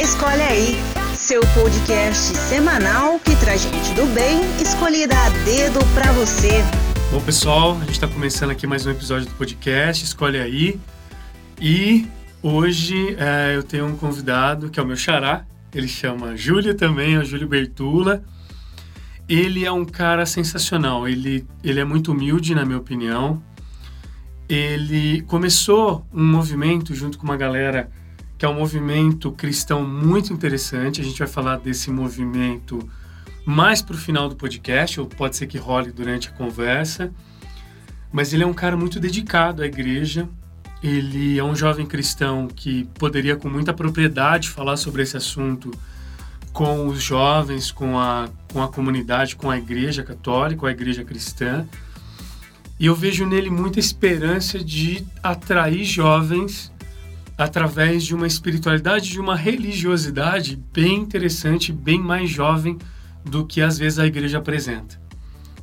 Escolhe aí, seu podcast semanal que traz gente do bem, escolhida a dedo para você. Bom, pessoal, a gente está começando aqui mais um episódio do podcast Escolhe aí. E hoje é, eu tenho um convidado que é o meu xará. Ele chama Júlio também, é o Júlio Bertula. Ele é um cara sensacional. Ele, ele é muito humilde, na minha opinião. Ele começou um movimento junto com uma galera que é um movimento cristão muito interessante. A gente vai falar desse movimento mais para o final do podcast, ou pode ser que role durante a conversa. Mas ele é um cara muito dedicado à igreja. Ele é um jovem cristão que poderia com muita propriedade falar sobre esse assunto com os jovens, com a, com a comunidade, com a igreja católica, com a igreja cristã. E eu vejo nele muita esperança de atrair jovens através de uma espiritualidade, de uma religiosidade bem interessante, bem mais jovem do que às vezes a igreja apresenta.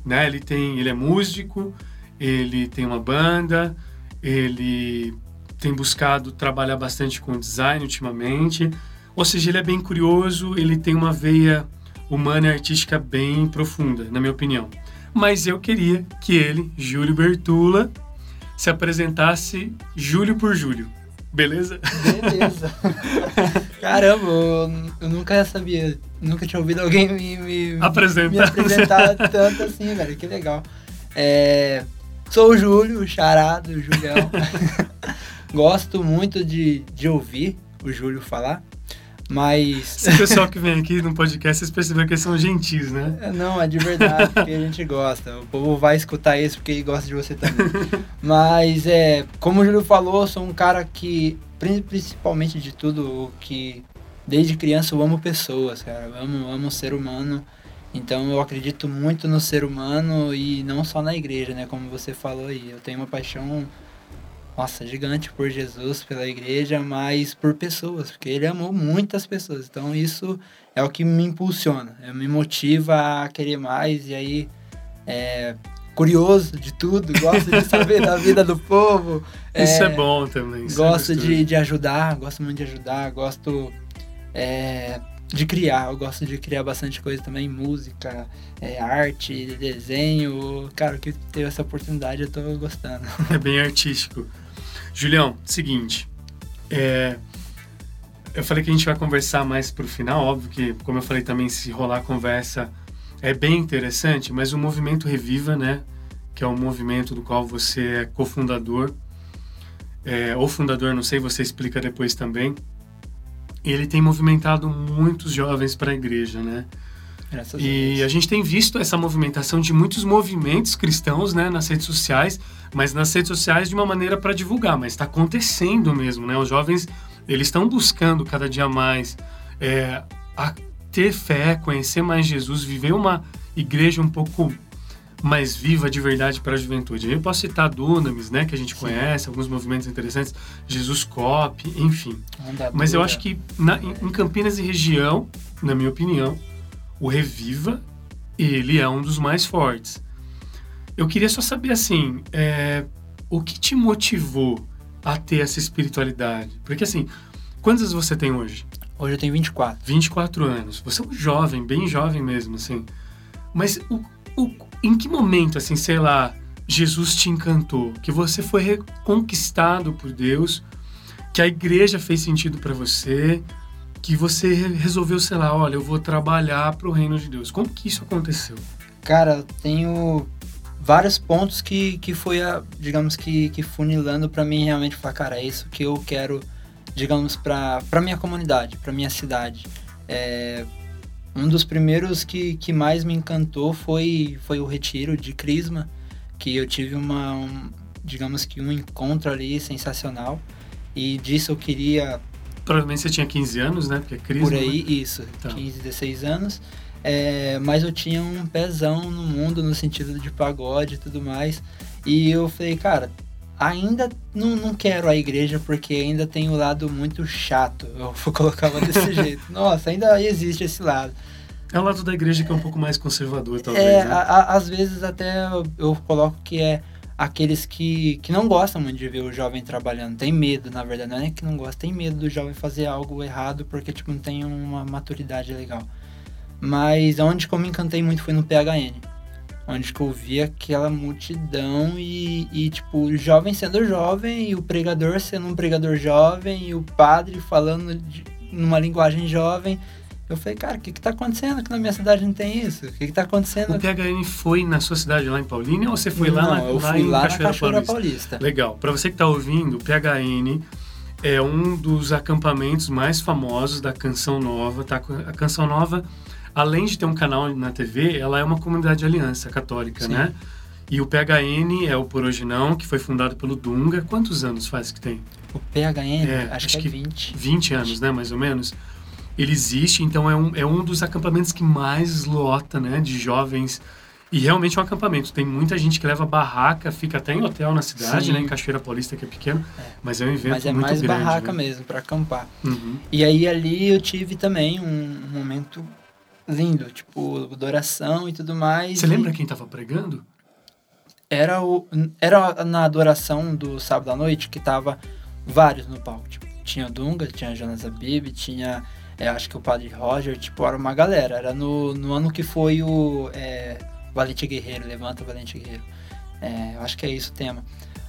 Né? Ele tem, ele é músico, ele tem uma banda, ele tem buscado trabalhar bastante com design ultimamente. Ou seja, ele é bem curioso, ele tem uma veia humana e artística bem profunda, na minha opinião. Mas eu queria que ele, Júlio Bertula, se apresentasse Júlio por Júlio. Beleza? Beleza. Caramba, eu, nunca sabia, nunca tinha ouvido alguém me, me, Apresenta. me apresentar tanto assim, velho. Que legal. É, sou o Júlio, o charado, o Julião. Gosto muito de, de ouvir o Júlio falar. Mas. Esse pessoal que vem aqui no podcast, vocês perceberam que eles são gentis, né? É, não, é de verdade, porque a gente gosta. O povo vai escutar isso porque gosta de você também. Mas, é, como o Júlio falou, eu sou um cara que, principalmente de tudo, que desde criança eu amo pessoas, cara. Eu amo, amo ser humano. Então eu acredito muito no ser humano e não só na igreja, né? Como você falou aí. Eu tenho uma paixão nossa, gigante por Jesus, pela igreja, mas por pessoas, porque ele amou muitas pessoas. Então isso é o que me impulsiona, é, me motiva a querer mais e aí é curioso de tudo, gosto de saber da vida do povo. Isso é, é bom também. Gosto é de, de ajudar, gosto muito de ajudar, gosto é, de criar, eu gosto de criar bastante coisa também, música, é, arte, desenho. Cara, que teve essa oportunidade eu tô gostando. É bem artístico. Julião, seguinte, é, eu falei que a gente vai conversar mais pro final, óbvio que, como eu falei também, se rolar conversa é bem interessante, mas o movimento Reviva, né, que é um movimento do qual você é cofundador, é, ou fundador, não sei, você explica depois também, ele tem movimentado muitos jovens para a igreja, né? Graças e a, a gente tem visto essa movimentação de muitos movimentos cristãos né, nas redes sociais, mas nas redes sociais de uma maneira para divulgar, mas está acontecendo mesmo, né? Os jovens eles estão buscando cada dia mais é, a ter fé, conhecer mais Jesus, viver uma igreja um pouco mais viva de verdade para a juventude. Eu posso citar Dunamis, né, que a gente Sim. conhece, alguns movimentos interessantes, Jesus Cop, enfim. Mas eu acho que na, em Campinas e região, na minha opinião, o Reviva, ele é um dos mais fortes. Eu queria só saber, assim, é, o que te motivou a ter essa espiritualidade? Porque, assim, quantos você tem hoje? Hoje eu tenho 24. 24 anos. Você é um jovem, bem jovem mesmo, assim. Mas o, o, em que momento, assim, sei lá, Jesus te encantou? Que você foi reconquistado por Deus? Que a igreja fez sentido para você? Que você resolveu, sei lá, olha, eu vou trabalhar para o reino de Deus. Como que isso aconteceu? Cara, tenho vários pontos que, que foi, a, digamos que, que funilando para mim realmente falar, cara, é isso que eu quero, digamos, para minha comunidade, para minha cidade. É, um dos primeiros que, que mais me encantou foi, foi o retiro de Crisma, que eu tive uma, um, digamos que um encontro ali sensacional. E disso eu queria Provavelmente você tinha 15 anos, né? Porque é crise. Por aí, né? isso. Então. 15, 16 anos. É, mas eu tinha um pezão no mundo, no sentido de pagode e tudo mais. E eu falei, cara, ainda não, não quero a igreja porque ainda tem o um lado muito chato. Eu colocava desse jeito. Nossa, ainda existe esse lado. É o lado da igreja que é um pouco mais conservador, talvez. É, né? a, a, às vezes até eu, eu, coloco que é aqueles que, que não gostam muito de ver o jovem trabalhando. Tem medo, na verdade. Não é que não gosta, tem medo do jovem fazer algo errado porque, tipo, não tem uma maturidade legal. Mas onde que eu me encantei muito foi no PHN. Onde que eu vi aquela multidão e, e, tipo, o jovem sendo jovem e o pregador sendo um pregador jovem e o padre falando de, numa linguagem jovem. Eu falei, cara, o que que tá acontecendo que na minha cidade não tem isso? O que que tá acontecendo? O PHN foi na sua cidade lá em Paulínia ou você foi lá, não, na, eu lá fui em lá Cachoeira, na Cachoeira Paulista? Paulista. Legal. Para você que está ouvindo, o PHN é um dos acampamentos mais famosos da Canção Nova. Tá? A Canção Nova, além de ter um canal na TV, ela é uma comunidade de aliança católica, Sim. né? E o PHN é o Por Hoje Não, que foi fundado pelo Dunga. Quantos anos faz que tem? O PHN, É, acho, acho que é que 20. 20 anos, né, mais ou menos. Ele existe, então é um, é um dos acampamentos que mais lota, né, de jovens. E realmente é um acampamento. Tem muita gente que leva barraca, fica até em hotel na cidade, Sim. né, em Cachoeira Paulista, que é pequeno. Mas é um evento Mas é muito mais grande. barraca né? mesmo, para acampar. Uhum. E aí ali eu tive também um, um momento lindo, tipo, adoração e tudo mais. Você e lembra quem estava pregando? Era, o, era na adoração do sábado à noite que tava vários no palco. Tipo, tinha Dunga, tinha Jonas Abib, tinha, é, acho que o Padre Roger, tipo, era uma galera. Era no, no ano que foi o é, Valente Guerreiro, Levanta Valente Guerreiro. É, acho que é isso o tema.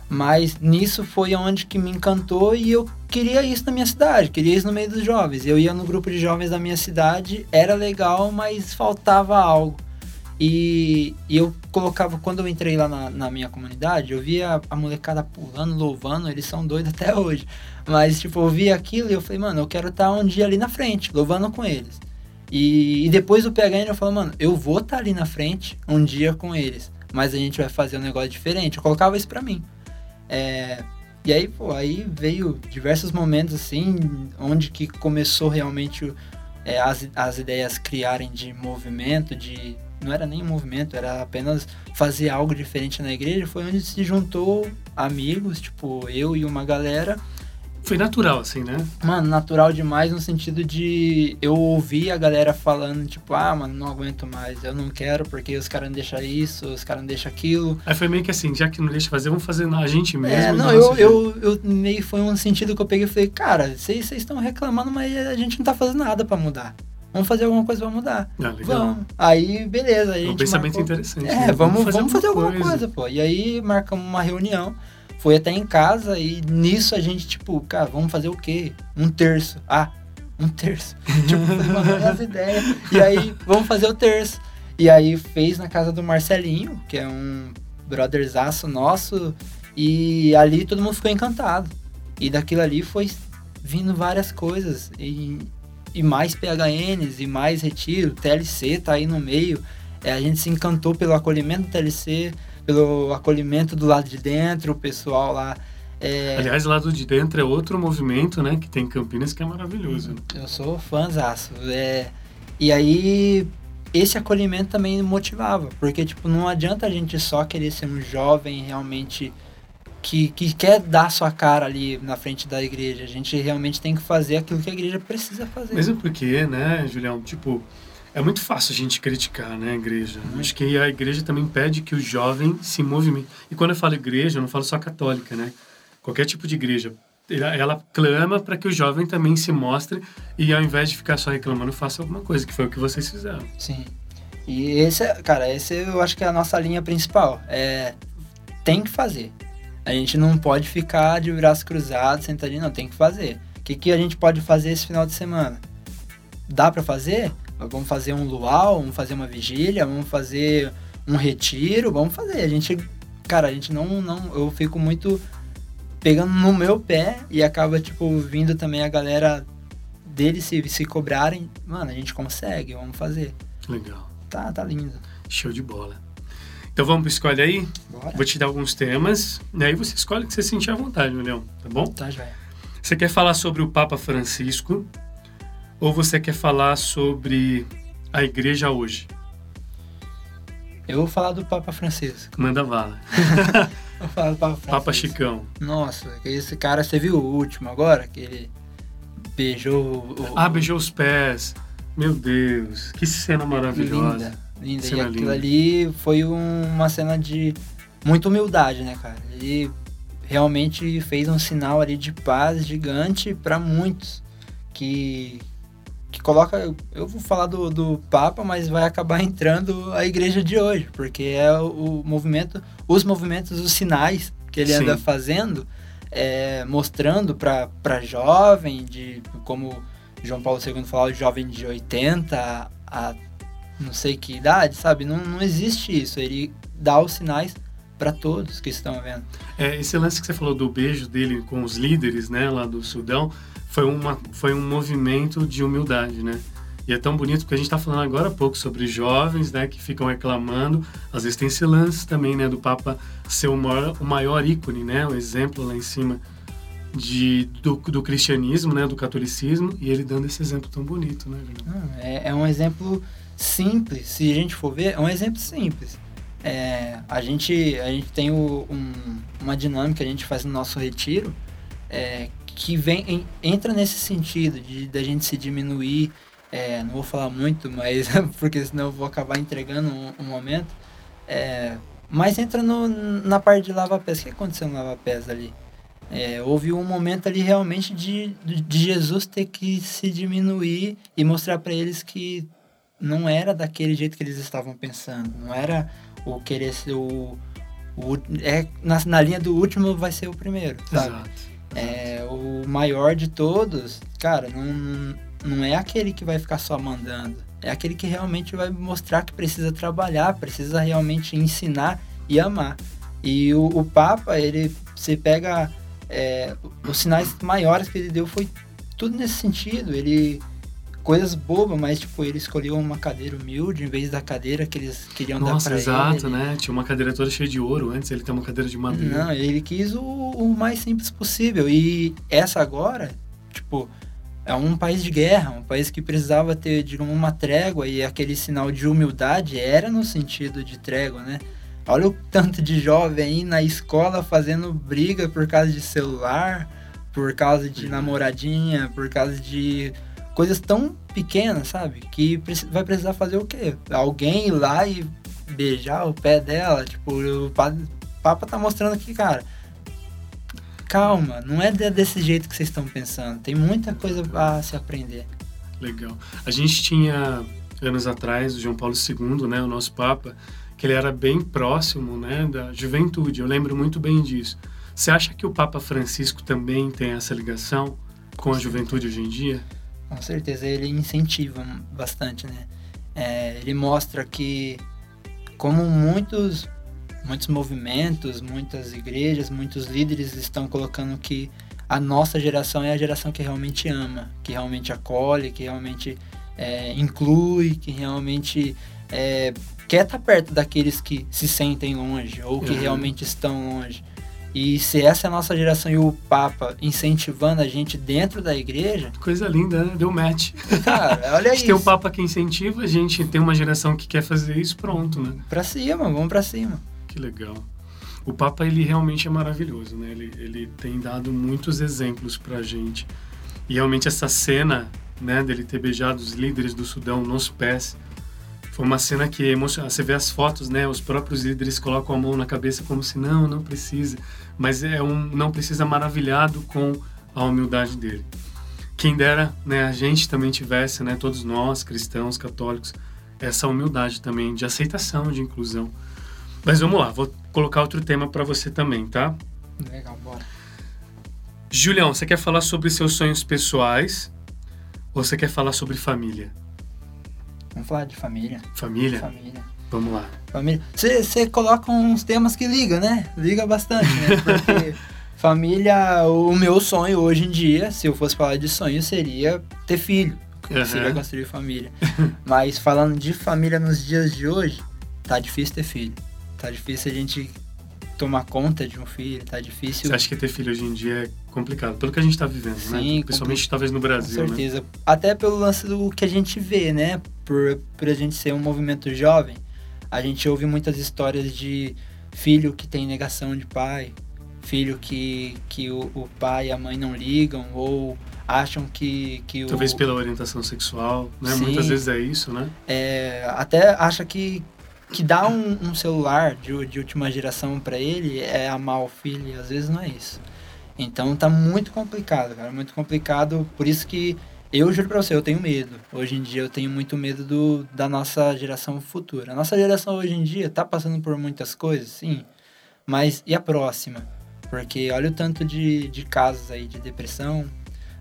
Mas nisso foi onde que me encantou e eu queria isso na minha cidade, queria isso no meio dos jovens. Eu ia no grupo de jovens da minha cidade, era legal, mas faltava algo. E, e eu colocava, quando eu entrei lá na, na minha comunidade, eu via a, molecada pulando, louvando, eles são doidos até hoje. Mas, tipo, eu via aquilo e eu falei, mano, eu quero estar um dia ali na frente, louvando com eles. E, e depois do PHN eu falo, mano, eu vou estar ali na frente um dia com eles, mas a gente vai fazer um negócio diferente. Eu colocava isso pra mim. É, e aí, pô, aí veio diversos momentos assim, onde que começou realmente é, as, as ideias criarem de movimento, de. Não era nem um movimento, era apenas fazer algo diferente na igreja. Foi onde se juntou amigos, tipo, eu e uma galera. Foi natural, assim, né? Mano, natural demais no sentido de eu ouvir a galera falando, tipo, ah, mano, não aguento mais, eu não quero porque os caras não deixam isso, os caras não deixam aquilo. Aí foi meio que assim, já que não deixa fazer, vamos fazer a gente mesmo. É, não, eu, eu, eu meio foi um sentido que eu peguei e falei, cara, vocês estão reclamando, mas a gente não tá fazendo nada pra mudar. Vamos fazer alguma coisa pra mudar. Ah, legal. Vamos. Aí, beleza. A É gente um pensamento marcou- interessante. É, né? vamos, vamos fazer, alguma coisa. coisa. pô. E aí marcamos uma reunião, foi até em casa e nisso a gente, tipo, cara, vamos fazer o quê? Um terço. Ah, um terço. tipo, as ideias. E aí, vamos fazer o terço. E aí fez na casa do Marcelinho, que é um brotherzaço nosso, e ali todo mundo ficou encantado. E daquilo ali foi vindo várias coisas. E, e mais PHNs, e mais retiro, TLC tá aí no meio. É, a gente se encantou pelo acolhimento do TLC, pelo acolhimento do lado de dentro, o pessoal lá. é, Aliás, lado de dentro é outro movimento, né? Que tem em Campinas que é maravilhoso. eu sou fãzaço. É, e aí, esse acolhimento também motivava, porque, tipo, não adianta a gente só querer ser um jovem realmente que, que quer dar sua cara ali na frente da igreja. A gente realmente tem que fazer aquilo que a igreja precisa fazer. Mesmo porque, né, Julião, tipo, é muito fácil a gente criticar, né, a igreja. Acho que a igreja também pede que o jovem se movimente. E quando eu falo igreja, eu não falo só católica, né? Qualquer tipo de igreja. Ela, ela clama para que o jovem também se mostre e ao invés de ficar só reclamando, faça alguma coisa, que foi o que vocês fizeram. Sim. E esse, é- cara, esse eu acho que é a nossa linha principal. É, tem que fazer. A gente não pode ficar de braços cruzados, sentadinho, não, tem que fazer. O que, que a gente pode fazer esse final de semana? Dá pra fazer? Vamos fazer um luau, vamos fazer uma vigília, vamos fazer um retiro, vamos fazer. A gente, cara, a gente não, não, eu fico muito pegando no meu pé e acaba, tipo, vindo também a galera deles se, se cobrarem. Mano, a gente consegue, vamos fazer. Legal. Tá, tá lindo. Show de bola. Então vamos pro escolhe aí? Bora. Vou te dar alguns temas, e aí você escolhe o que você sentir à vontade, Julião, tá bom? Tá, joia. Você quer falar sobre o Papa Francisco ou você quer falar sobre a igreja hoje? Eu vou falar do Papa Francisco. Manda bala. Vou falar do Papa Francisco. Papa Chicão. Nossa, esse cara, você viu o último agora? Que ele beijou o... Ah, beijou os pés. Meu Deus, que cena maravilhosa. Linda, linda. E Cena aquilo linda. ali foi um- uma cena de muita humildade, né, cara? Ele realmente fez um sinal ali de paz gigante para muitos que que coloca eu vou falar do, do Papa mas vai acabar entrando a igreja de hoje porque é o, o movimento os movimentos os sinais que ele Sim. anda fazendo é, mostrando para jovem de como João Paulo II falou jovem de 80 a, a não sei que idade sabe não, não existe isso ele dá os sinais para todos que estão vendo. É, esse lance que você falou do beijo dele com os líderes, né, lá do Sudão, foi, uma, foi um movimento de humildade, né? E é tão bonito porque a gente está falando agora há pouco sobre jovens, né, que ficam reclamando. Às vezes tem esse lance também, né, do Papa ser o maior, o maior ícone, né, o exemplo lá em cima de, do, do cristianismo, né, do catolicismo, e ele dando esse exemplo tão bonito, né? É, é um exemplo simples, se a gente for ver, é um exemplo simples é, a, gente, a gente tem o, um, uma dinâmica que a gente faz no nosso retiro é, que vem, em, entra nesse sentido de da gente se diminuir. É, não vou falar muito, mas porque senão eu vou acabar entregando um, um momento. É, mas entra no, na parte de lava-pés. O que aconteceu no lava-pés ali? É, houve um momento ali realmente de, de Jesus ter que se diminuir e mostrar para eles que não era daquele jeito que eles estavam pensando. Não era o querer ser o. o é, na, na linha do último vai ser o primeiro, sabe? Exato. É, o maior de todos, cara, não, não é aquele que vai ficar só mandando. É aquele que realmente vai mostrar que precisa trabalhar, precisa realmente ensinar e amar. E o, o Papa, ele se pega. É, os sinais maiores que ele deu foi tudo nesse sentido. Ele coisas bobas, mas tipo, ele escolheu uma cadeira humilde em vez da cadeira que eles queriam Nossa, dar pra exato, ele. né? Tinha uma cadeira toda cheia de ouro antes, ele tem uma cadeira de madeira. Não, ele quis o, o mais simples possível. E essa agora, tipo, é um país de guerra, um país que precisava ter, digamos, uma trégua e aquele sinal de humildade era no sentido de trégua, né? Olha o tanto de jovem aí na escola fazendo briga por causa de celular, por causa de namoradinha, por causa de coisas tão pequenas, sabe? Que vai precisar fazer o quê? Alguém ir lá e beijar o pé dela. Tipo, o Papa tá mostrando aqui, cara. Calma, não é desse jeito que vocês estão pensando. Tem muita coisa a se aprender. Legal. A gente tinha, anos atrás, o João Paulo II, né, o nosso Papa, que ele era bem próximo né, da juventude. Eu lembro muito bem disso. Você acha que o Papa Francisco também tem essa ligação com a juventude hoje em dia? Com certeza, ele incentiva bastante, né? É, ele mostra que, como muitos, muitos movimentos, muitas igrejas, muitos líderes estão colocando que a nossa geração é a geração que realmente ama, que realmente acolhe, que realmente é, inclui, que realmente é, quer estar perto daqueles que se sentem longe ou que uhum. realmente estão longe. E se essa é a nossa geração e o Papa incentivando a gente dentro da igreja. Coisa linda, né? Deu match. Cara, olha isso. a gente tem um Papa que incentiva, a gente tem uma geração que quer fazer isso, pronto, né? Pra cima, vamos pra cima. Que legal. O Papa, ele realmente é maravilhoso, né? Ele, ele tem dado muitos exemplos pra gente. E realmente essa cena, né, dele ter beijado os líderes do Sudão nos pés, foi uma cena que emociona. Você vê as fotos, né? Os próprios líderes colocam a mão na cabeça como se não, não precisa. Mas é um não precisa maravilhado com a humildade dele. Quem dera, né? A gente também tivesse, né? Todos nós, cristãos, católicos, essa humildade também de aceitação, de inclusão. Mas vamos lá, vou colocar outro tema para você também, tá? Legal, bora. Julião, você quer falar sobre seus sonhos pessoais ou você quer falar sobre família? Vamos falar de família. Família? Família. Vamos lá. Família. Você coloca uns temas que liga, né? Liga bastante, né? Porque família, o meu sonho hoje em dia, se eu fosse falar de sonho, seria ter filho. Uhum. Seria construir família. Mas falando de família nos dias de hoje, tá difícil ter filho. Tá difícil a gente tomar conta de um filho, tá difícil. Você acha que ter filho hoje em dia é complicado? Pelo que a gente está vivendo, né? Sim, né? Principalmente compl... talvez no Brasil, Com né? certeza. Né? Até pelo lance do que a gente vê, né? Por, por a gente ser um movimento jovem, a gente ouve muitas histórias de filho que tem negação de pai, filho que, que o, o pai e a mãe não ligam, ou acham que, que o... Talvez pela orientação sexual, né? Sim, Muitas vezes é isso, né? É, até acha que que dá um, um celular de, de última geração para ele é amar o filho, e às vezes não é isso. Então tá muito complicado, cara, muito complicado. Por isso que eu juro pra você, eu tenho medo. Hoje em dia eu tenho muito medo do, da nossa geração futura. A nossa geração hoje em dia tá passando por muitas coisas, sim. Mas e a próxima? Porque olha o tanto de, de casos aí de depressão,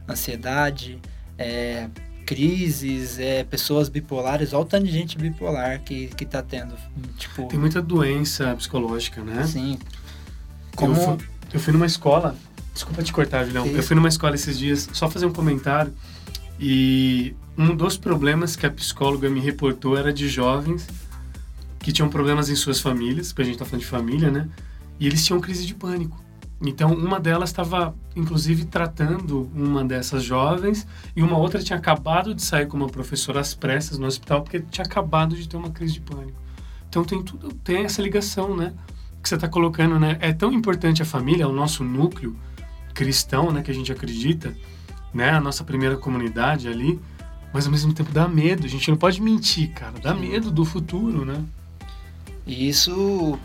ansiedade, é, crises, é, pessoas bipolares, olha o tanto de gente bipolar que, que tá tendo. Tipo, Tem muita doença psicológica, né? Sim. Como... Eu, fui, eu fui numa escola, desculpa te cortar, Julião. Eu fui numa escola esses dias, só fazer um comentário. E um dos problemas que a psicóloga me reportou era de jovens que tinham problemas em suas famílias, porque a gente tá falando de família, né? E eles tinham crise de pânico. Então, uma delas estava, inclusive, tratando uma dessas jovens, e uma outra tinha acabado de sair com uma professora às pressas no hospital, porque tinha acabado de ter uma crise de pânico. Então, tem tudo, tem essa ligação, né? Que você está colocando, né? É tão importante a família, o nosso núcleo cristão, né? Que a gente acredita, né? A nossa primeira comunidade ali, mas ao mesmo tempo dá medo. A gente não pode mentir, cara. Dá medo do futuro, né? E isso,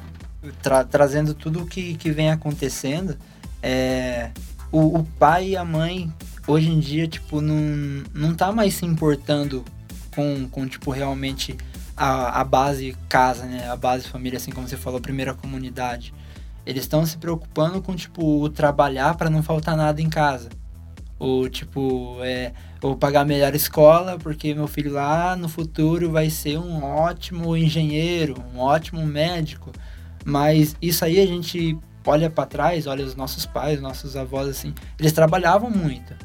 tra- trazendo tudo o que, que vem acontecendo, é, o, o pai e a mãe, hoje em dia, tipo, não, não tá mais se importando com, com tipo, realmente a, a base casa, né? A base família, assim como você falou, a primeira comunidade. Eles estão se preocupando com, tipo, o trabalhar para não faltar nada em casa. Ou, tipo, é, ou pagar a melhor escola, porque meu filho lá no futuro vai ser um ótimo engenheiro, um ótimo médico. Mas isso aí a gente olha para trás, olha os nossos pais, os nossos avós, assim, eles trabalhavam muito.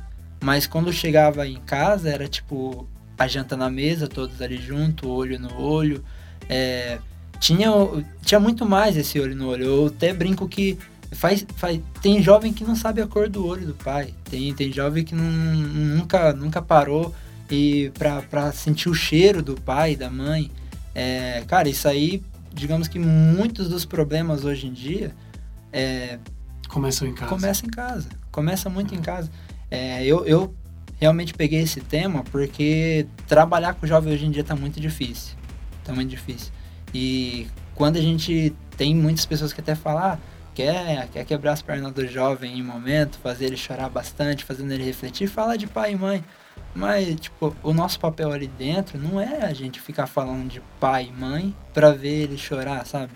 Mas quando chegava em casa, era tipo a janta na mesa, todos ali junto, olho no olho. É, tinha, tinha muito mais esse olho no olho. Eu até brinco que faz, faz, tem jovem que não sabe a cor do olho do pai. Tem, tem jovem que não, nunca, nunca parou e pra, pra sentir o cheiro do pai da mãe. É, cara, isso aí, digamos que muitos dos problemas hoje em dia é, Começam em casa. começa em casa. Começa muito em casa. É, eu, eu realmente peguei esse tema porque trabalhar com jovem hoje em dia tá muito difícil. Tá muito difícil. E quando a gente tem muitas pessoas que até falam, ah, quer, quer quebrar as pernas do jovem em um momento, fazer ele chorar bastante, fazendo ele refletir, fala de pai e mãe. Mas, tipo, o nosso papel ali dentro não é a gente ficar falando de pai e mãe pra ver ele chorar, sabe?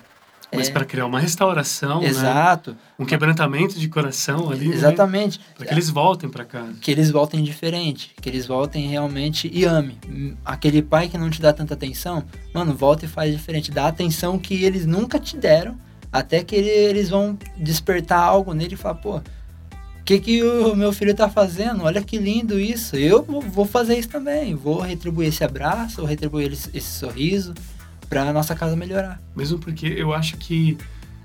Mas É, para criar uma restauração, né? Exato, Um quebrantamento de coração ali, né? exatamente. Para que eles voltem para casa. que eles voltem diferente, que eles voltem realmente e ame. Aquele pai que não te dá tanta atenção, mano, volta e faz diferente. Dá atenção que eles nunca te deram, até que ele- eles vão despertar algo nele e falar, pô, o que, que o meu filho tá fazendo? Olha que lindo isso. Eu vou- fazer isso também. Vou retribuir esse abraço, vou retribuir esse, esse sorriso pra nossa casa melhorar. Mesmo porque eu acho que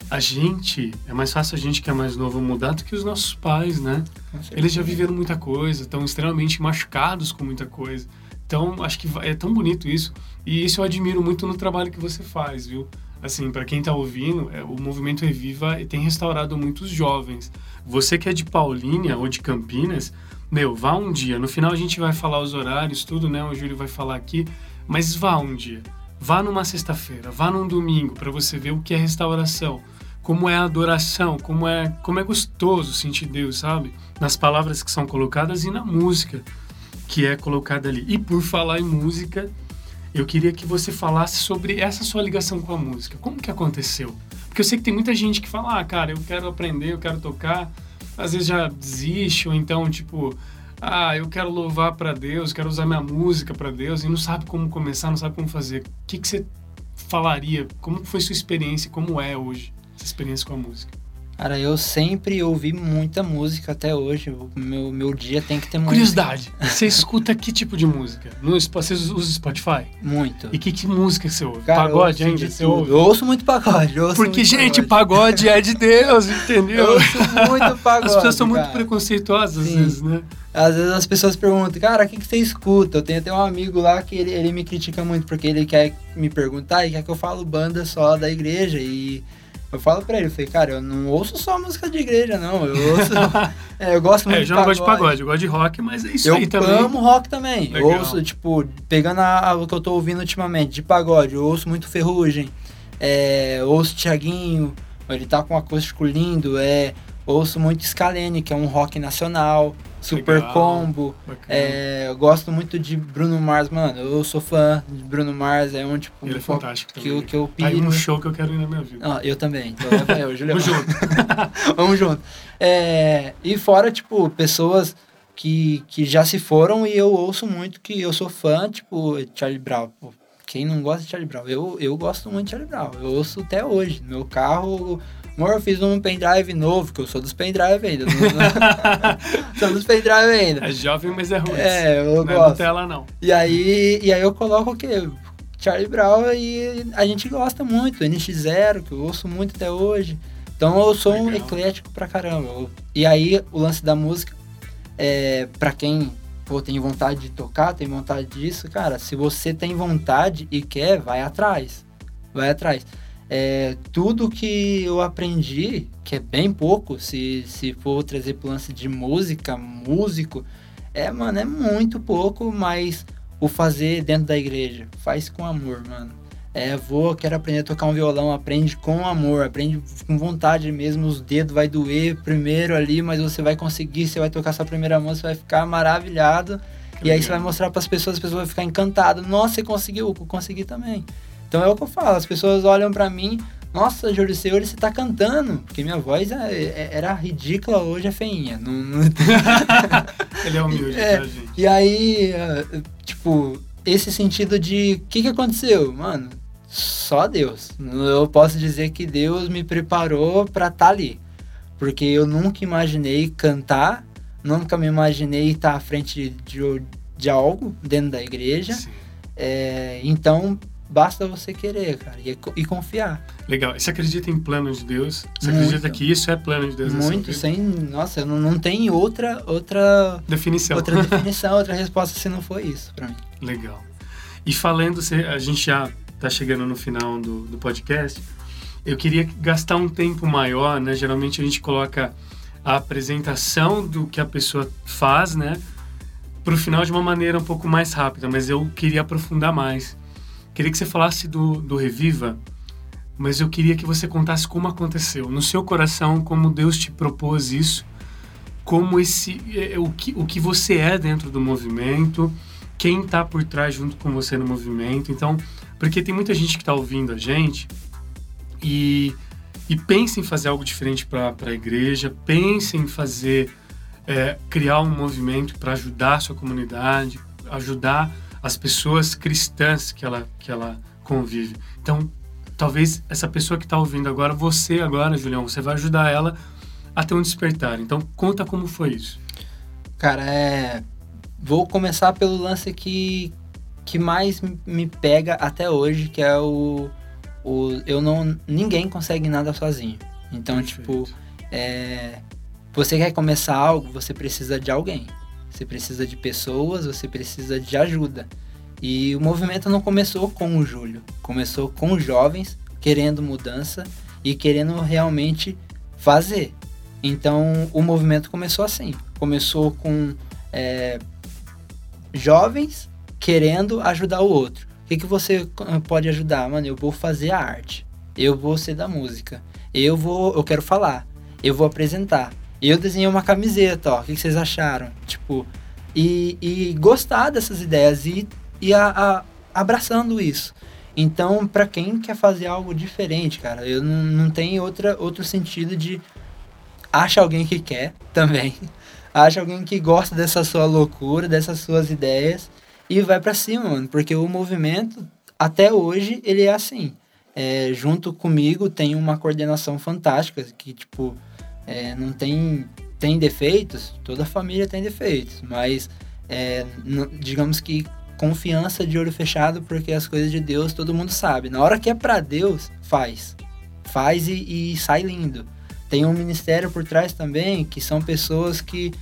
a gente, é mais fácil a gente que é mais novo mudar do que os nossos pais, né? Eles já viveram muita coisa, estão extremamente machucados com muita coisa. Então, acho que é tão bonito isso. E isso eu admiro muito no trabalho que você faz, viu? Assim, para quem tá ouvindo, é, o movimento Reviva tem restaurado muitos jovens. Você que é de Paulínia ou de Campinas, meu, vá um dia. No final a gente vai falar os horários, tudo, né? O Júlio vai falar aqui. Mas vá um dia. Vá numa sexta-feira, vá num domingo para você ver o que é restauração, como é a adoração, como é, como é gostoso sentir Deus, sabe? Nas palavras que são colocadas e na música que é colocada ali. E por falar em música, eu queria que você falasse sobre essa sua ligação com a música. Como que aconteceu? Porque eu sei que tem muita gente que fala, ah, cara, eu quero aprender, eu quero tocar. Às vezes já desiste, ou então, tipo, ah, eu quero louvar para Deus, quero usar minha música para Deus, e não sabe como começar, não sabe como fazer. O que, que você falaria? Como foi sua experiência? Como é hoje essa experiência com a música? Cara, eu sempre ouvi muita música até hoje. O meu, meu dia tem que ter música. Curiosidade, você escuta que tipo de música? No, você usa Spotify? Muito. E que, que música você ouve? Cara, eu pagode ainda? Você ouve? Eu ouço muito pagode. eu ouço Porque, muito gente, pagode. pagode é de Deus, Eu entendeu? ouço muito pagode. As pessoas são muito cara. preconceituosas às Sim. vezes, né? Às vezes as pessoas perguntam, cara, o que, que você escuta? Eu tenho até um amigo lá que ele, ele me critica muito porque ele quer me perguntar e quer que eu falo banda só da igreja. E eu falo pra ele, eu falei, cara, eu não ouço só música de igreja, não. Eu ouço. é, eu gosto muito É, eu já não gosto de pagode, eu gosto de rock, mas é isso Eu aí também. amo rock também. Eu Legal. ouço, tipo, pegando a, a- o que eu tô ouvindo ultimamente, de pagode, eu ouço muito Ferrugem. é, ouço Thiaguinho, ele tá com um acústico lindo, é, ouço muito Scalene, que é um rock nacional, Super Legal, Combo, é, eu gosto muito de Bruno Mars, mano, eu sou fã de Bruno Mars, é um tipo Ele é fantástico que, também. eu, que eu Tá aí piro. um show que eu quero ir na minha vida. Ah, eu também, então leva eu, Julião. Vamos junto. Vamos junto. É, e fora, tipo, pessoas que, que já se foram e eu ouço muito que eu sou fã, tipo, Charlie Brown. Quem não gosta de Charlie Brown? Eu, eu gosto muito de Charlie Brown. Eu ouço até hoje. Meu carro, amor, eu fiz um pendrive novo, que eu sou dos pendrive ainda. não- não- sou dos pendrive ainda. É jovem, mas é ruim. É, eu não é gosto. Nutella, não. E aí, e aí eu coloco o quê? Charlie Brown e a gente gosta muito, NX0, que eu ouço muito até hoje. Então eu sou um Legal. eclético pra caramba. E aí o lance da música, é, pra quem pô, tem vontade de tocar, tem vontade disso, cara, se você tem vontade e quer, vai atrás. Vai atrás. É, tudo que eu aprendi, que é bem pouco, se, se for trazer pro lance de música, músico, é, mano, é muito pouco, mas o fazer dentro da igreja, faz com amor, mano. É, vou, quero aprender a tocar um violão, aprende com amor, aprende com vontade mesmo, os dedos vai doer primeiro ali, mas você vai conseguir, você vai tocar sua primeira mão, você vai ficar maravilhado. Que E aí legal. você vai mostrar para as pessoas, as pessoas vão ficar encantadas. Nossa, você conseguiu, eu consegui também. Então é o que eu falo, as pessoas olham para mim, nossa, Júlio, hoje você tá cantando, porque minha voz é- é- era ridícula, hoje é feinha. Não, não- Ele é humilde, É. tá, gente? E aí, eh, tipo, esse sentido de o que, que aconteceu? Mano, só Deus. Eu posso dizer que Deus me preparou pra estar ali. Porque eu nunca imaginei cantar, nunca me imaginei estar à frente de, de algo dentro da igreja. É, então, basta você querer, cara, e, e confiar. Legal. E Você acredita em plano de Deus? Você Muito. acredita que isso é plano de Deus? Muito, sem. Nossa, não, não tem outra, outra, Definição. outra definição, outra resposta se não for isso pra mim. Legal. E falando, a gente já tá chegando no final do, do podcast. Eu queria gastar um tempo maior, né? Geralmente a gente coloca a apresentação do que a pessoa faz, né? Pro final de uma maneira um pouco mais rápida, mas eu queria aprofundar mais. Queria que você falasse do, do Reviva, mas eu queria que você contasse como aconteceu, no seu coração, como Deus te propôs isso, como esse, é, o, que, o que você é dentro do movimento, quem está por trás junto com você no movimento. Então, porque tem muita gente que está ouvindo a gente e, e pensa em fazer algo diferente para a igreja, pensa em fazer, é, criar um movimento para ajudar a sua comunidade, ajudar as pessoas cristãs que ela, que ela convive. Então, talvez essa pessoa que está ouvindo agora, você agora, Julião, você vai ajudar ela a ter um despertar. Então, conta como foi isso. Cara, é. Vou começar pelo lance que, que mais me- pega até hoje, que é o. o eu não. Ninguém consegue nada sozinho. Então, tipo, é, você quer começar algo, você precisa de alguém. Você precisa de pessoas, você precisa de ajuda. E o movimento não começou com o Júlio. Começou com os jovens querendo mudança e querendo realmente fazer. Então o movimento começou assim. Começou com é, jovens querendo ajudar o outro. O que, que você eh, pode ajudar? Mano, eu vou fazer a arte. Eu vou ser da música. Eu vou. Eu quero falar. Eu vou apresentar. Eu desenhei uma camiseta, ó. O que, vocês acharam? Tipo. E, e gostar dessas ideias e, e a, a- abraçando isso. Então, pra quem quer fazer algo diferente, cara, eu não, não tem outra, outro sentido de acha alguém que quer também. Acha alguém que gosta dessa sua loucura, dessas suas ideias e vai pra cima, mano. Porque o movimento, até hoje, ele é assim. É, junto comigo tem uma coordenação fantástica que, tipo, é, não tem, tem defeitos, toda família tem defeitos, mas é, digamos que confiança de olho fechado, porque as coisas de Deus todo mundo sabe. Na hora que é pra Deus, faz. Faz e, e sai lindo. Tem um ministério por trás também, que são pessoas que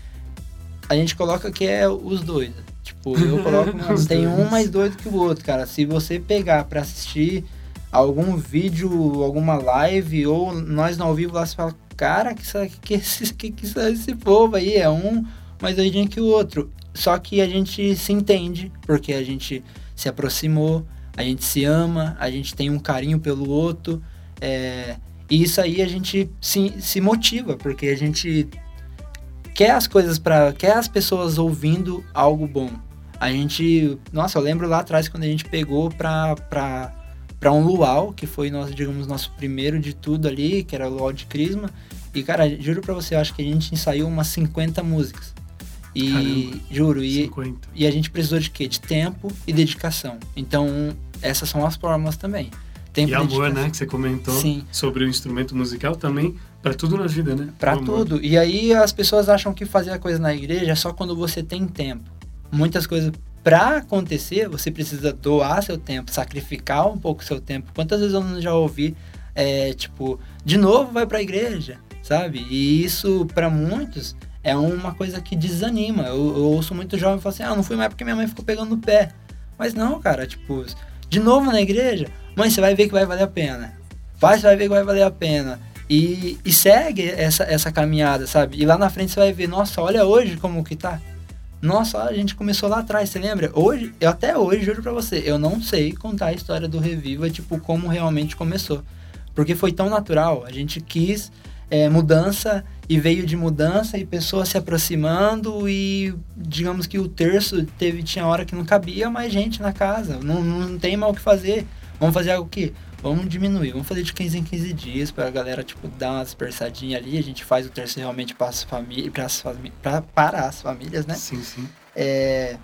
a gente coloca que é os doidos. Tipo, eu coloco, mano, Os tem um mais doido que o outro, cara. Se você pegar pra assistir algum vídeo, alguma live, ou nós no ao vivo lá, você fala, cara, que, que, que, que esse povo aí é um mais doidinho que o outro. Só que a gente se entende, porque a gente se aproximou, a gente se ama, a gente tem um carinho pelo outro. É, e isso aí a gente se, se motiva, porque a gente quer as coisas para quer as pessoas ouvindo algo bom. A gente, nossa, eu lembro lá atrás quando a gente pegou pra, pra um luau, que foi nosso, digamos, nosso primeiro de tudo ali, que era o luau de Crisma. E cara, juro pra você, acho que a gente ensaiou umas 50 músicas. E Caramba, juro, e, 50. e a gente precisou de quê? De tempo e dedicação. Então, essas são as formas também. Tempo E amor, né? Que você comentou Sim. sobre o instrumento musical também, para tudo na vida, né? Amor. tudo. E aí as pessoas acham que fazer a coisa na igreja é só quando você tem tempo. Muitas coisas pra acontecer, você precisa doar seu tempo, sacrificar um pouco seu tempo. Quantas vezes eu já ouvi, é, tipo, de novo vai pra igreja, sabe? E isso, pra muitos, é uma coisa que desanima. Eu, eu ouço muito jovem falar assim: ah, não fui mais porque minha mãe ficou pegando no pé. Mas não, cara, tipo, de novo na igreja, mãe, você vai ver que vai valer a pena. Pai, você vai ver que vai valer a pena. E, e segue essa, essa caminhada, sabe? E lá na frente você vai ver, nossa, olha hoje como que tá. Nossa, a gente começou lá atrás, você lembra? Hoje, eu até hoje, juro pra você, eu não sei contar a história do Reviva, tipo, como realmente começou. Porque foi tão natural, a gente quis é, mudança e veio de mudança e pessoas se aproximando e digamos que o terço teve, tinha hora que não cabia mais gente na casa, não, não tem mais o que fazer. Vamos fazer algo que vamos diminuir, vamos fazer de 15 em 15 dias pra galera, tipo, dar uma dispersadinha ali. A gente faz o terço realmente para as famílias, pra, para as famílias, né? Sim, sim. É,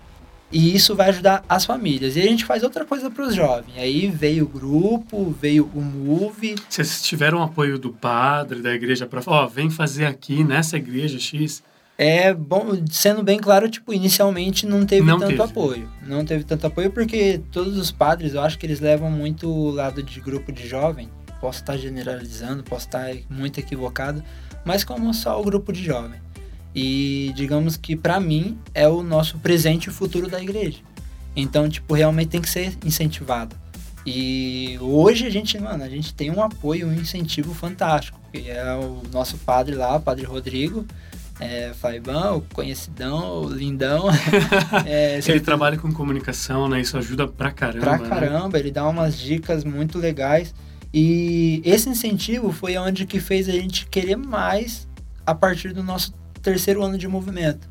e isso vai ajudar as famílias. E a gente faz outra coisa para os jovens. Aí veio o grupo, veio o Move. Vocês tiveram apoio do padre, da igreja, para ó, vem fazer aqui nessa igreja X. É bom, sendo bem claro, tipo, inicialmente não teve Não tanto teve. apoio. Não teve tanto apoio porque todos os padres, eu acho que eles levam muito o lado de grupo de jovem. Posso estar generalizando, posso estar muito equivocado, mas como só o grupo de jovem. E digamos que pra mim é o nosso presente e futuro da igreja. Então, tipo, realmente tem que ser incentivado. E hoje a gente, mano, a gente tem um apoio, um incentivo fantástico, que é o nosso padre lá, o padre Rodrigo, é, Faibão, conhecidão, lindão. é, Ele certeza- trabalha com comunicação, né? Isso ajuda pra caramba. pra né? caramba, ele dá umas dicas muito legais. E esse incentivo foi onde que fez a gente querer mais a partir do nosso terceiro ano de movimento.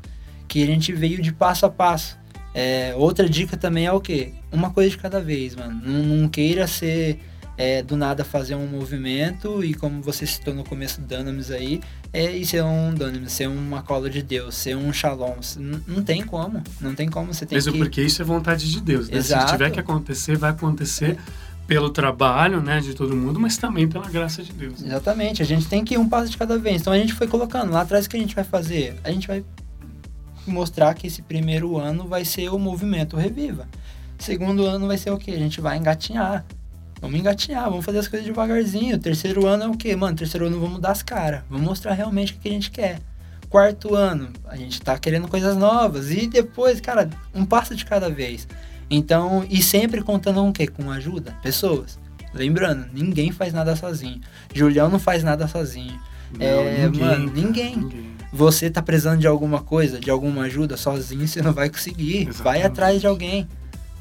Que a gente veio de passo a passo. É, outra dica também é o quê? Uma coisa de cada vez, mano. Não, não queira ser é, do nada fazer um movimento e como você citou no começo do Dunamis aí, é, e ser um Dunamis, ser uma cola de Deus, ser um Shalom. Não, não tem como. Não tem como. Você tem Mesmo que... porque isso é vontade de Deus, né? Exato. Se tiver que acontecer, vai acontecer pelo trabalho, né, de todo mundo, mas também pela graça de Deus. Exatamente, a gente tem que ir um passo de cada vez. Então a gente foi colocando lá atrás o que a gente vai fazer? A gente vai mostrar que esse primeiro ano vai ser o movimento Reviva. Segundo ano vai ser o que? A gente vai engatinhar. Vamos engatinhar, vamos fazer as coisas devagarzinho. Terceiro ano é o que? Mano, terceiro ano vamos dar as caras. Vamos mostrar realmente o que a gente quer. Quarto ano, a gente tá querendo coisas novas. E depois, cara, um passo de cada vez. Então, e sempre contando com o quê? Com ajuda, pessoas. Lembrando, ninguém faz nada sozinho. Julião não faz nada sozinho. Não, É, mano, cara, ninguém. ninguém. Você tá precisando de alguma coisa, de alguma ajuda, sozinho você não vai conseguir. Vai Exatamente. atrás de alguém.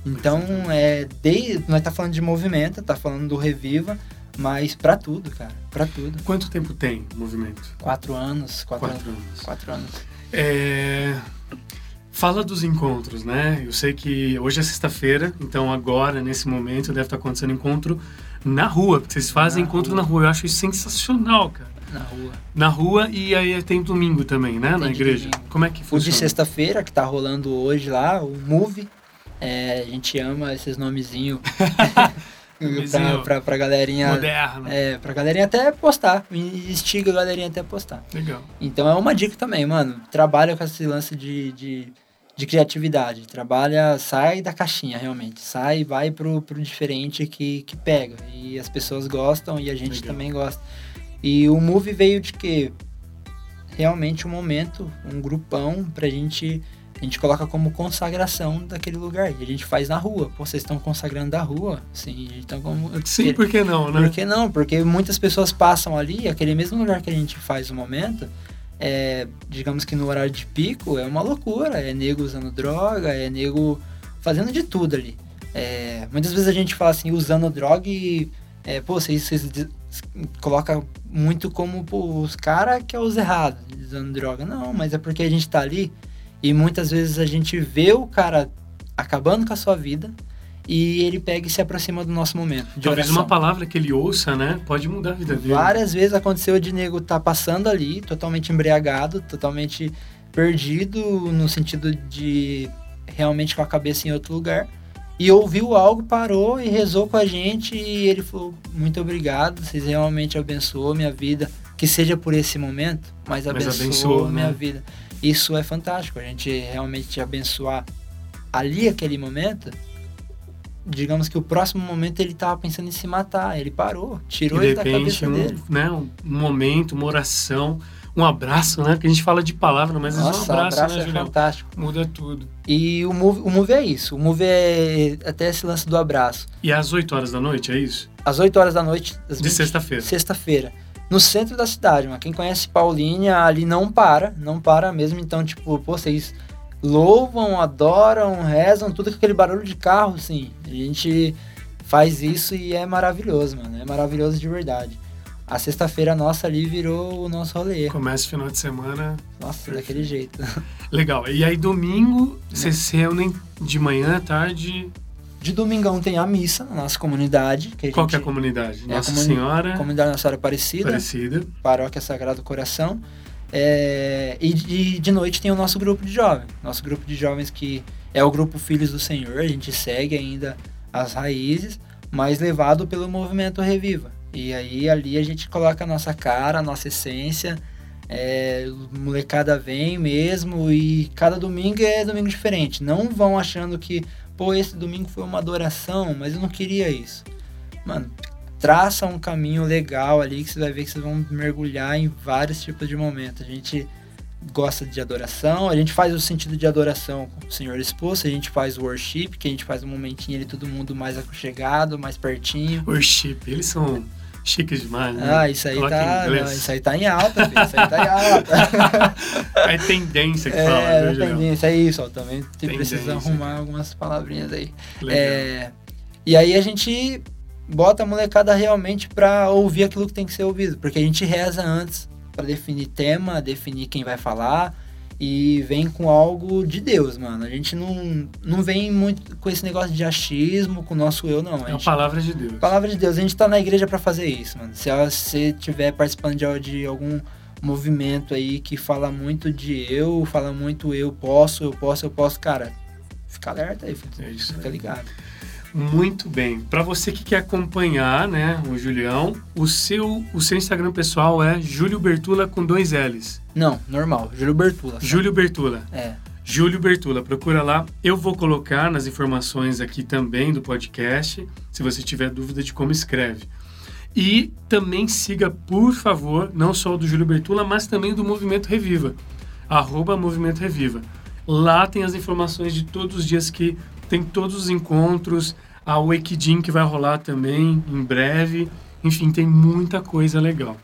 Então, é, de, nós tá falando de movimento, tá falando do Reviva, mas pra tudo, cara, pra tudo. Quanto tempo tem movimento? Quatro anos, quatro, Quatro anos. anos. Quatro anos. É, Fala dos encontros, né? Eu sei que hoje é sexta-feira, então agora, nesse momento, deve estar acontecendo encontro na rua. porque Vocês fazem Na encontro rua. na rua. Eu acho isso sensacional, cara. Na rua. Na rua e aí tem domingo também, né? Tem na igreja. domingo. Como é que O de funciona? sexta-feira, que tá rolando hoje lá, o Move. É, a gente ama esses nomezinhos pra, pra, pra galerinha. Moderno. É, pra galerinha até postar. Instiga a galerinha até postar. Legal. Então é uma dica também, mano. Trabalha com esse lance de, de, de criatividade. Trabalha, sai da caixinha, realmente. Sai e vai pro, pro diferente que, que pega. E as pessoas gostam e a gente Legal. também gosta. E o Move veio de que realmente um momento, um grupão pra gente. A gente coloca como consagração daquele lugar. E a gente faz na rua. Pô, vocês estão consagrando da rua? Sim, tá como. Sim, por que não, né? Por que não? Porque muitas pessoas passam ali, aquele mesmo lugar que a gente faz o momento, é, digamos que no horário de pico, é uma loucura. É nego usando droga, é nego fazendo de tudo ali. É, muitas vezes a gente fala assim, usando droga e, é, pô, vocês, vocês coloca muito como pô, os caras que é os errados usando droga. Não, mas é porque a gente tá ali e muitas vezes a gente vê o cara acabando com a sua vida e ele pega e se aproxima do nosso momento. Talvez oração. uma palavra que ele ouça, né? Pode mudar a vida dele. Várias vezes aconteceu de nego tá passando ali, totalmente embriagado, totalmente perdido no sentido de realmente com a cabeça em outro lugar. E ouviu algo, parou e rezou com a gente e ele falou: Muito obrigado, vocês realmente abençoou minha vida. Que seja por esse momento, mas abençoou, mas abençoou minha né? vida. Isso é fantástico, a gente realmente abençoar ali aquele momento. Digamos que o próximo momento ele estava pensando em se matar, ele parou, tirou ele da cabeça um, dele. Né, um momento, uma oração um abraço, né? Que a gente fala de palavra, mas Nossa, um abraço, abraço né, é Julião? fantástico. Muda tudo. E o move, o move é isso. O move é até esse lance do abraço. E às 8 horas da noite, é isso? Às 8 horas da noite. De sexta-feira. Sexta-feira. No centro da cidade, mano. Quem conhece Paulínia ali não para, não para mesmo. Então, tipo, pô, vocês louvam, adoram, rezam, tudo com aquele barulho de carro, assim. A gente faz isso e é maravilhoso, mano. É maravilhoso de verdade a sexta-feira nossa ali virou o nosso rolê. Começa o final de semana. Nossa, perfeito. daquele jeito. Legal. E aí domingo, vocês se reúnem de manhã, tarde? De domingão tem a missa na nossa comunidade. Que Qual gente, que é a comunidade? É nossa a comuni Senhora? Comunidade Nossa Senhora Aparecida. Aparecida. Paróquia Sagrado Coração. É, e, e de noite tem o nosso grupo de jovens. Nosso grupo de jovens que é o grupo Filhos do Senhor. A gente segue ainda as raízes, mas levado pelo movimento Reviva. E aí ali a gente coloca a nossa cara, a nossa essência. É, molecada vem mesmo e cada domingo é domingo diferente. Não vão achando que, pô, esse domingo foi uma adoração, mas eu não queria isso. Mano, traça um caminho legal ali que você vai ver que vocês vão mergulhar em vários tipos de momentos. A gente gosta de adoração, a gente faz o sentido de adoração com o Senhor Exposto, a gente faz o worship, que a gente faz um momentinho ali todo mundo mais aconchegado, mais pertinho. Worship, eles são Chique demais, né? Ah, isso aí, tá, não, isso aí tá em alta, filho. Isso aí tá em alta. é tendência que é, fala, É, tendência, é isso, ó. Também precisa arrumar algumas palavrinhas aí. É, e aí a gente bota a molecada realmente pra ouvir aquilo que tem que ser ouvido. Porque a gente reza antes para definir tema, definir quem vai falar e vem com algo de Deus, mano. A gente não, não vem muito com esse negócio de achismo, com o nosso eu, não. A é a palavra de Deus. Palavra de Deus. A gente tá na igreja para fazer isso, mano. Se você estiver participando de, de algum movimento aí que fala muito de eu, fala muito eu posso, eu posso, eu posso, cara, fica alerta aí, filho. É isso fica ligado. Muito bem. Para você que quer acompanhar, né, o Julião, o seu, o seu Instagram pessoal é Júlio Bertula com dois L's. Não, normal, Júlio Bertula. Sabe? Júlio Bertula. É. Júlio Bertula, procura lá. Eu vou colocar nas informações aqui também do podcast, se você tiver dúvida de como escreve. E também siga, por favor, não só o do Júlio Bertula, mas também do Movimento Reviva. Arroba Movimento Reviva. Lá tem as informações de todos os dias que tem todos os encontros, a Wakedim que vai rolar também em breve. Enfim, tem muita coisa legal.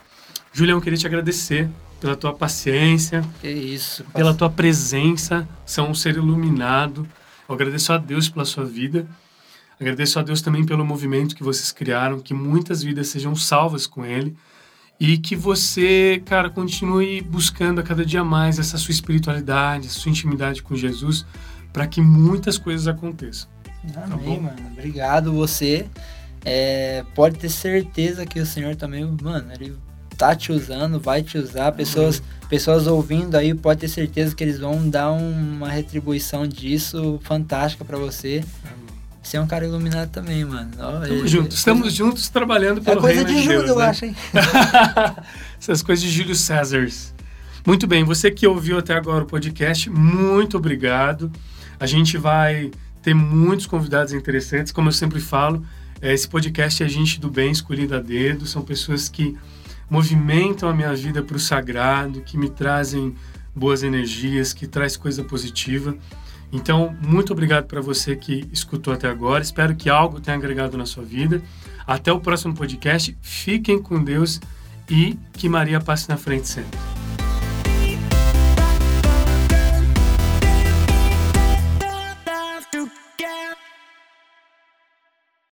Julião, queria te agradecer pela tua paciência. Que isso. Pela tua presença. São um ser iluminado. Eu agradeço a Deus pela sua vida. Agradeço a Deus também pelo movimento que vocês criaram, que muitas vidas sejam salvas com ele e que você, cara, continue buscando a cada dia mais essa sua espiritualidade, essa sua intimidade com Jesus, para que muitas coisas aconteçam. Tá Amém, tá mano. Obrigado você. É, pode ter certeza que o Senhor também, mano, ele tá te usando, vai te usar. Pessoas, pessoas ouvindo aí, pode ter certeza que eles vão dar uma retribuição disso fantástica para você. Amém. Você é um cara iluminado também, mano. Estamos ele, juntos, estamos juntos trabalhando pelo é coisa reino de, de Deus, eu né? acho, hein? Essas coisas de Júlio César. Muito bem, você que ouviu até agora o podcast, muito obrigado. A gente vai ter muitos convidados interessantes, como eu sempre falo. É, esse podcast é gente do bem escolhida a dedo, são pessoas que movimentam a minha vida para o sagrado, que me trazem boas energias, que traz coisa positiva. Então, muito obrigado para você que escutou até agora. Espero que algo tenha agregado na sua vida. Até o próximo podcast. Fiquem com Deus e que Maria passe na frente sempre.